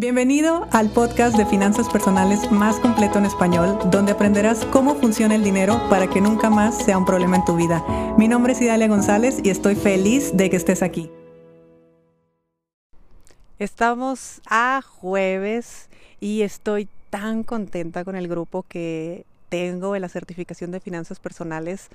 Bienvenido al podcast de finanzas personales más completo en español, donde aprenderás cómo funciona el dinero para que nunca más sea un problema en tu vida. Mi nombre es Idalia González y estoy feliz de que estés aquí. Estamos a jueves y estoy tan contenta con el grupo que tengo en la certificación de finanzas personales.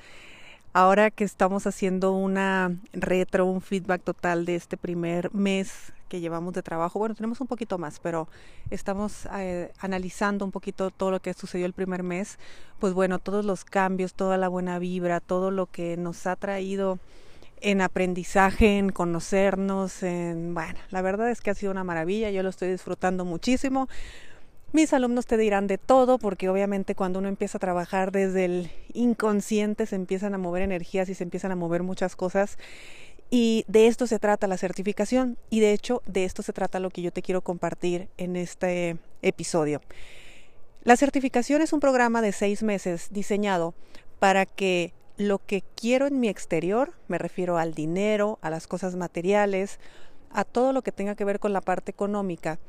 Ahora que estamos haciendo una retro, un feedback total de este primer mes que llevamos de trabajo, bueno, tenemos un poquito más, pero estamos eh, analizando un poquito todo lo que sucedió el primer mes, pues bueno, todos los cambios, toda la buena vibra, todo lo que nos ha traído en aprendizaje, en conocernos, en, bueno, la verdad es que ha sido una maravilla, yo lo estoy disfrutando muchísimo. Mis alumnos te dirán de todo porque obviamente cuando uno empieza a trabajar desde el inconsciente se empiezan a mover energías y se empiezan a mover muchas cosas y de esto se trata la certificación y de hecho de esto se trata lo que yo te quiero compartir en este episodio. La certificación es un programa de seis meses diseñado para que lo que quiero en mi exterior, me refiero al dinero, a las cosas materiales, a todo lo que tenga que ver con la parte económica,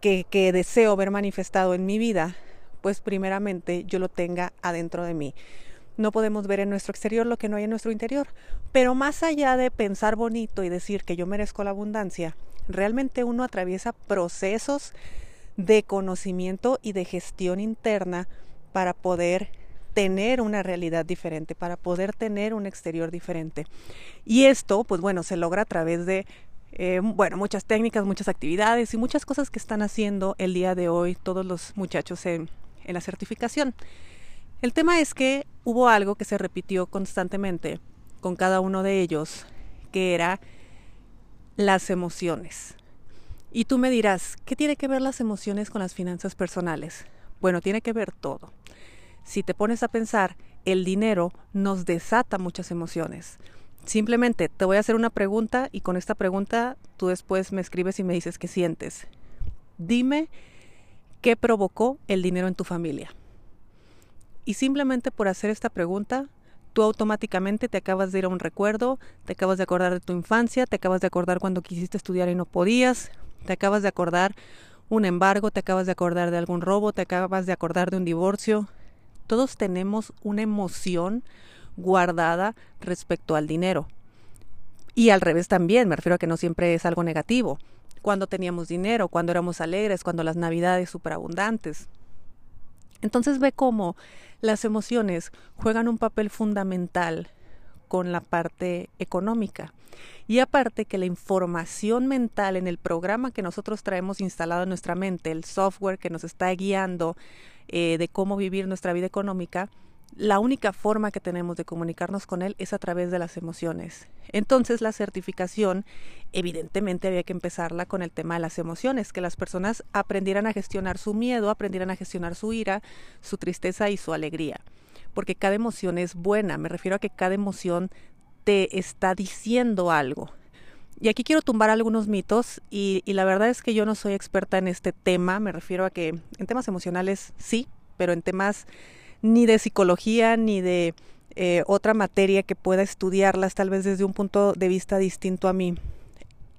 que, deseo ver manifestado en mi vida, pues primeramente yo lo tenga adentro de mí. No podemos ver en nuestro exterior lo que no hay en nuestro interior. Pero más allá de pensar bonito y decir que yo merezco la abundancia, realmente uno atraviesa procesos de conocimiento y de gestión interna para poder tener una realidad diferente, para poder tener un exterior diferente. Y esto, pues bueno, se logra a través de eh, bueno, muchas técnicas, muchas actividades y muchas cosas que están haciendo el día de hoy todos los muchachos en, en la certificación. El tema es que hubo algo que se repitió constantemente con cada uno de ellos, que era las emociones. Y tú me dirás, ¿qué tiene que ver las emociones con las finanzas personales? Bueno, tiene que ver todo. Si te pones a pensar, el dinero nos desata muchas emociones. Simplemente te voy a hacer una pregunta y con esta pregunta tú después me escribes y me dices qué sientes. Dime qué provocó el dinero en tu familia. Y simplemente por hacer esta pregunta, tú automáticamente te acabas de ir a un recuerdo, te acabas de acordar de tu infancia, te acabas de acordar cuando quisiste estudiar y no podías, te acabas de acordar un embargo, te acabas de acordar de algún robo, te acabas de acordar de un divorcio. Todos tenemos una emoción guardada respecto al dinero. Y al revés también, me refiero a que no siempre es algo negativo. Cuando teníamos dinero, cuando éramos alegres, cuando las navidades superabundantes. Entonces ve cómo las emociones juegan un papel fundamental con la parte económica. Y aparte que la información mental en el programa que nosotros traemos instalado en nuestra mente, el software que nos está guiando eh, de cómo vivir nuestra vida económica, la única forma que tenemos de comunicarnos con él es a través de las emociones. Entonces la certificación, evidentemente había que empezarla con el tema de las emociones, que las personas aprendieran a gestionar su miedo, aprendieran a gestionar su ira, su tristeza y su alegría. Porque cada emoción es buena, me refiero a que cada emoción te está diciendo algo. Y aquí quiero tumbar algunos mitos y, la verdad es que yo no soy experta en este tema, me refiero a que en temas emocionales sí, pero en temas ni de psicología ni de eh, otra materia que pueda estudiarlas tal vez desde un punto de vista distinto a mí,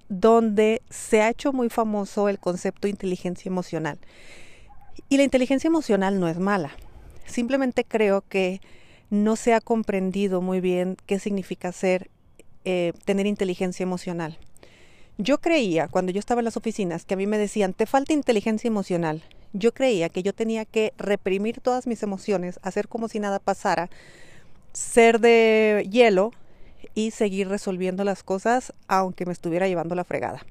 donde se ha hecho muy famoso el concepto de inteligencia emocional. Y la inteligencia emocional no es mala, simplemente creo que no se ha comprendido muy bien qué significa ser, eh, tener inteligencia emocional. Yo creía, cuando yo estaba en las oficinas, que a mí me decían, te falta inteligencia emocional yo creía que yo tenía que reprimir todas mis emociones, hacer como si nada pasara, ser de hielo y seguir resolviendo las cosas aunque me estuviera llevando la fregada.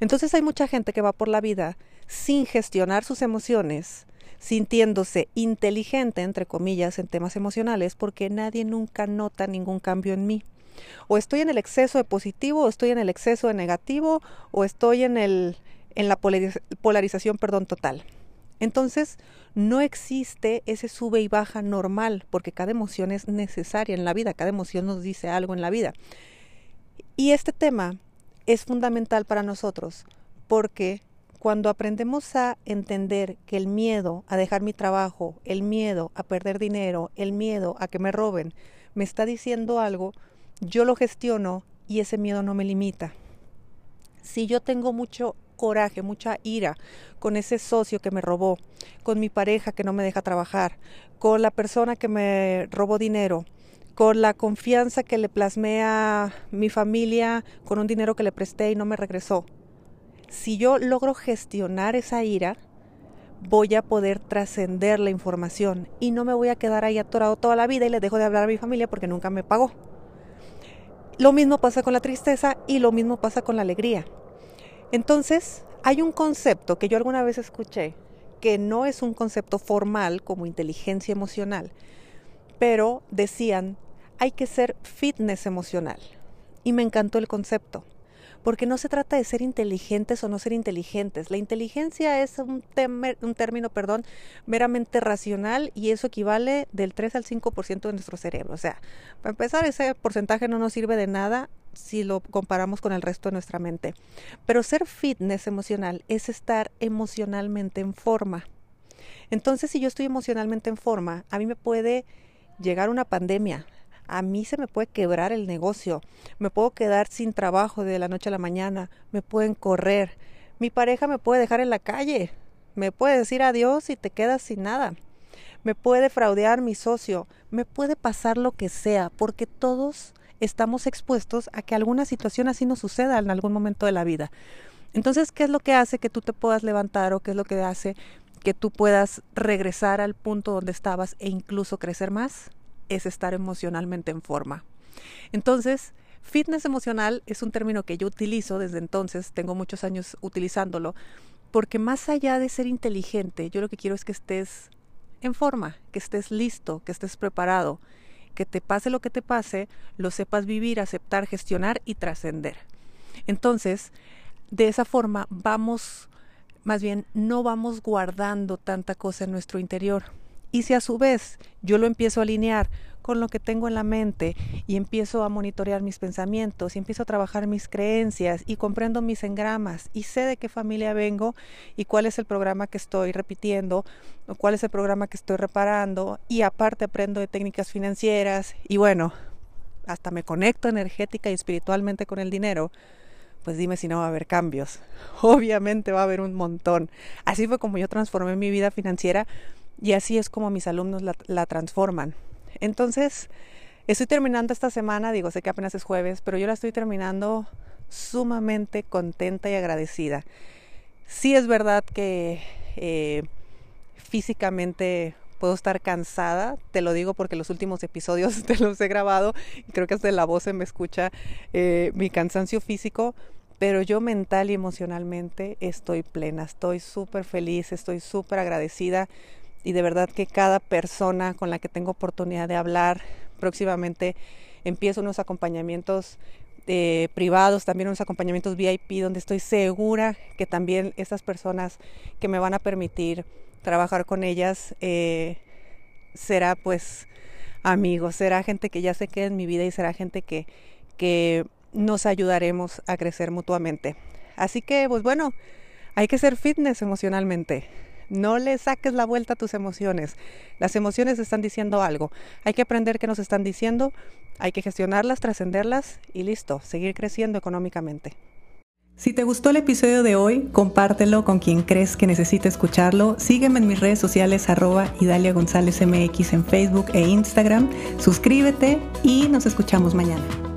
Entonces hay mucha gente que va por la vida sin gestionar sus emociones, sintiéndose inteligente, entre comillas, en temas emocionales, porque nadie nunca nota ningún cambio en mí. O estoy en el exceso de positivo, o estoy en el exceso de negativo, o estoy en, el, en la polarización perdón, total. Entonces, no existe ese sube y baja normal, porque cada emoción es necesaria en la vida, cada emoción nos dice algo en la vida. Y este tema es fundamental para nosotros, porque cuando aprendemos a entender que el miedo a dejar mi trabajo, el miedo a perder dinero, el miedo a que me roben, me está diciendo algo, yo lo gestiono y ese miedo no me limita. Si yo tengo mucho coraje, mucha ira con ese socio que me robó, con mi pareja que no me deja trabajar, con la persona que me robó dinero, con la confianza que le plasmé a mi familia con un dinero que le presté y no me regresó. Si yo logro gestionar esa ira, voy a poder trascender la información y no me voy a quedar ahí atorado toda la vida y le dejo de hablar a mi familia porque nunca me pagó. Lo mismo pasa con la tristeza y lo mismo pasa con la alegría. Entonces, hay un concepto que yo alguna vez escuché que no es un concepto formal como inteligencia emocional, pero decían hay que ser fitness emocional. Y me encantó el concepto, porque no se trata de ser inteligentes o no ser inteligentes. La inteligencia es un, un término, perdón, meramente racional y eso equivale del 3 al 5% de nuestro cerebro. O sea, para empezar, ese porcentaje no nos sirve de nada si lo comparamos con el resto de nuestra mente. Pero ser fitness emocional es estar emocionalmente en forma. Entonces, si yo estoy emocionalmente en forma, a mí me puede llegar una pandemia, a mí se me puede quebrar el negocio, me puedo quedar sin trabajo de la noche a la mañana, me pueden correr, mi pareja me puede dejar en la calle, me puede decir adiós y te quedas sin nada, me puede fraudear mi socio, me puede pasar lo que sea, porque todos estamos expuestos a que alguna situación así nos suceda en algún momento de la vida. Entonces, ¿qué es lo que hace que tú te puedas levantar o qué es lo que hace que tú puedas regresar al punto donde estabas e incluso crecer más? Es estar emocionalmente en forma. Entonces, fitness emocional es un término que yo utilizo desde entonces, tengo muchos años utilizándolo, porque más allá de ser inteligente, yo lo que quiero es que estés en forma, que estés listo, que estés preparado, que te pase lo que te pase, lo sepas vivir, aceptar, gestionar y trascender. Entonces, de esa forma vamos, más bien, no vamos guardando tanta cosa en nuestro interior, y si a su vez yo lo empiezo a alinear con lo que tengo en la mente y empiezo a monitorear mis pensamientos y empiezo a trabajar mis creencias y comprendo mis engramas y sé de qué familia vengo y cuál es el programa que estoy repitiendo o cuál es el programa que estoy reparando y aparte aprendo de técnicas financieras y bueno, hasta me conecto energética y espiritualmente con el dinero, pues dime si no va a haber cambios. Obviamente va a haber un montón. Así fue como yo transformé mi vida financiera y así es como mis alumnos la, transforman. Entonces, estoy terminando esta semana, digo, sé que apenas es jueves, pero yo la estoy terminando sumamente contenta y agradecida. Sí es verdad que eh, físicamente puedo estar cansada, te lo digo porque los últimos episodios te los he grabado creo que hasta la voz se me escucha eh, mi cansancio físico, pero yo mental y emocionalmente estoy plena, estoy súper feliz, estoy súper agradecida y de verdad que cada persona con la que tengo oportunidad de hablar próximamente empiezo unos acompañamientos eh, privados, también unos acompañamientos VIP donde estoy segura que también estas personas que me van a permitir trabajar con ellas eh, será pues amigos, será gente que ya se quede en mi vida y será gente que, que nos ayudaremos a crecer mutuamente. Así que pues bueno, hay que ser fitness emocionalmente. No le saques la vuelta a tus emociones. Las emociones están diciendo algo. Hay que aprender qué nos están diciendo, hay que gestionarlas, trascenderlas y listo, seguir creciendo económicamente. Si te gustó el episodio de hoy, compártelo con quien crees que necesite escucharlo. Sígueme en mis redes sociales arroba Idalia González MX en Facebook e Instagram. Suscríbete y nos escuchamos mañana.